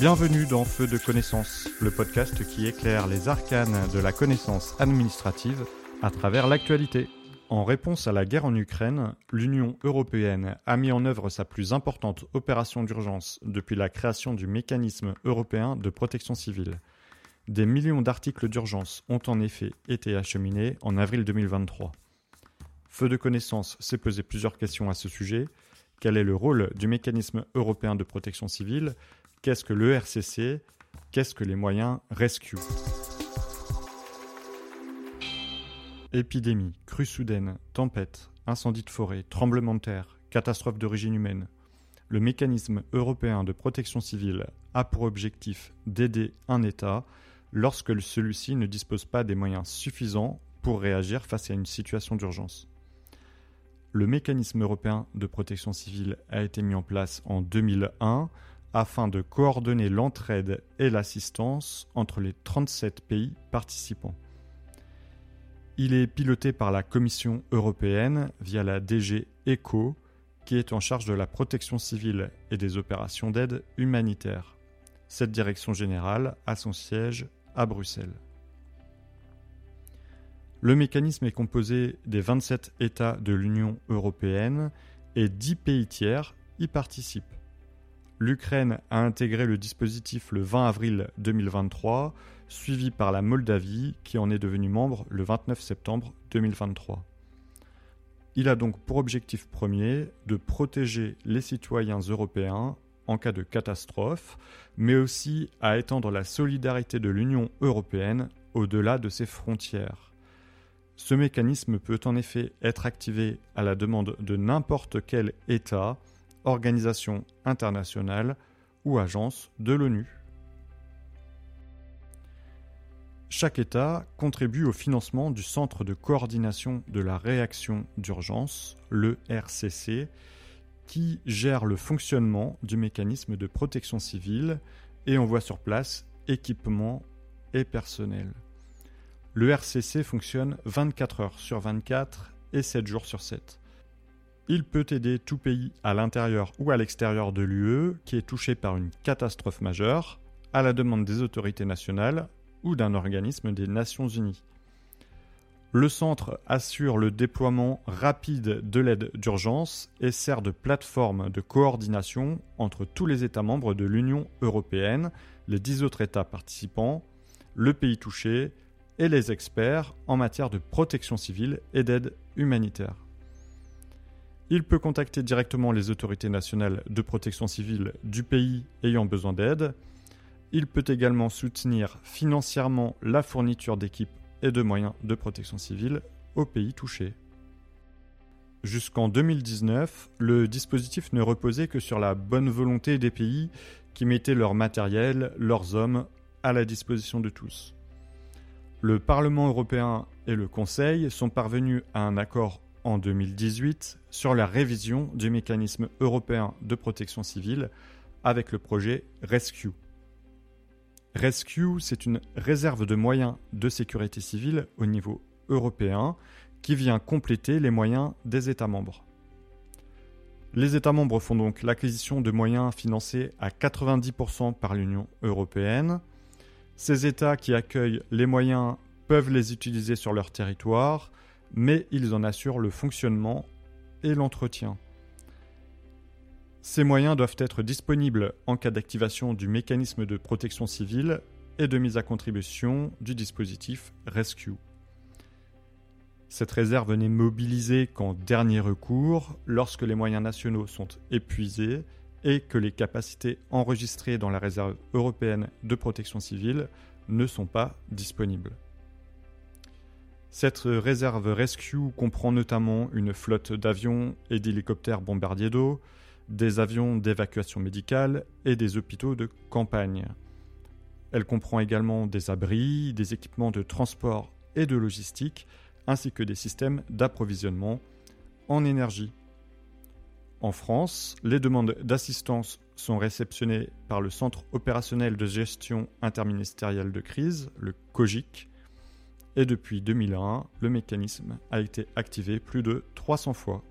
Bienvenue dans Feu de connaissance, le podcast qui éclaire les arcanes de la connaissance administrative à travers l'actualité. En réponse à la guerre en Ukraine, l'Union européenne a mis en œuvre sa plus importante opération d'urgence depuis la création du mécanisme européen de protection civile. Des millions d'articles d'urgence ont en effet été acheminés en avril 2023. Feu de connaissance s'est posé plusieurs questions à ce sujet. Quel est le rôle du mécanisme européen de protection civile? Qu'est-ce que l'ERCC Qu'est-ce que les moyens Rescue? Épidémie, crue soudaine, tempête, incendie de forêt, tremblement de terre, catastrophe d'origine humaine. Le mécanisme européen de protection civile a pour objectif d'aider un État lorsque celui-ci ne dispose pas des moyens suffisants pour réagir face à une situation d'urgence. Le mécanisme européen de protection civile a été mis en place en 2001 afin de coordonner l'entraide et l'assistance entre les 37 pays participants. Il est piloté par la Commission européenne via la DG ECHO, qui est en charge de la protection civile et des opérations d'aide humanitaire. Cette direction générale a son siège à Bruxelles. Le mécanisme est composé des 27 États de l'Union européenne et 10 pays tiers y participent. L'Ukraine a intégré le dispositif le 20 avril 2023 suivi par la Moldavie qui en est devenue membre le 29 septembre 2023. Il a donc pour objectif premier de protéger les citoyens européens en cas de catastrophe, mais aussi à étendre la solidarité de l'Union européenne au-delà de ses frontières. Ce mécanisme peut en effet être activé à la demande de n'importe quel État, organisation internationale ou agence de l'ONU. Chaque État contribue au financement du Centre de coordination de la réaction d'urgence, le RCC, qui gère le fonctionnement du mécanisme de protection civile et envoie sur place équipements et personnel. Le RCC fonctionne 24 heures sur 24 et 7 jours sur 7. Il peut aider tout pays à l'intérieur ou à l'extérieur de l'UE qui est touché par une catastrophe majeure, à la demande des autorités nationales ou d'un organisme des Nations Unies. Le centre assure le déploiement rapide de l'aide d'urgence et sert de plateforme de coordination entre tous les États membres de l'Union européenne, les dix autres États participants, le pays touché et les experts en matière de protection civile et d'aide humanitaire. Il peut contacter directement les autorités nationales de protection civile du pays ayant besoin d'aide, il peut également soutenir financièrement la fourniture d'équipes et de moyens de protection civile aux pays touchés. Jusqu'en 2019, le dispositif ne reposait que sur la bonne volonté des pays qui mettaient leur matériel, leurs hommes à la disposition de tous. Le Parlement européen et le Conseil sont parvenus à un accord en 2018 sur la révision du mécanisme européen de protection civile avec le projet Rescue. Rescue, c'est une réserve de moyens de sécurité civile au niveau européen qui vient compléter les moyens des États membres. Les États membres font donc l'acquisition de moyens financés à 90% par l'Union européenne. Ces États qui accueillent les moyens peuvent les utiliser sur leur territoire, mais ils en assurent le fonctionnement et l'entretien. Ces moyens doivent être disponibles en cas d'activation du mécanisme de protection civile et de mise à contribution du dispositif Rescue. Cette réserve n'est mobilisée qu'en dernier recours, lorsque les moyens nationaux sont épuisés et que les capacités enregistrées dans la réserve européenne de protection civile ne sont pas disponibles. Cette réserve Rescue comprend notamment une flotte d'avions et d'hélicoptères bombardiers d'eau, des avions d'évacuation médicale et des hôpitaux de campagne. Elle comprend également des abris, des équipements de transport et de logistique, ainsi que des systèmes d'approvisionnement en énergie. En France, les demandes d'assistance sont réceptionnées par le Centre opérationnel de gestion interministérielle de crise, le COGIC, et depuis 2001, le mécanisme a été activé plus de 300 fois.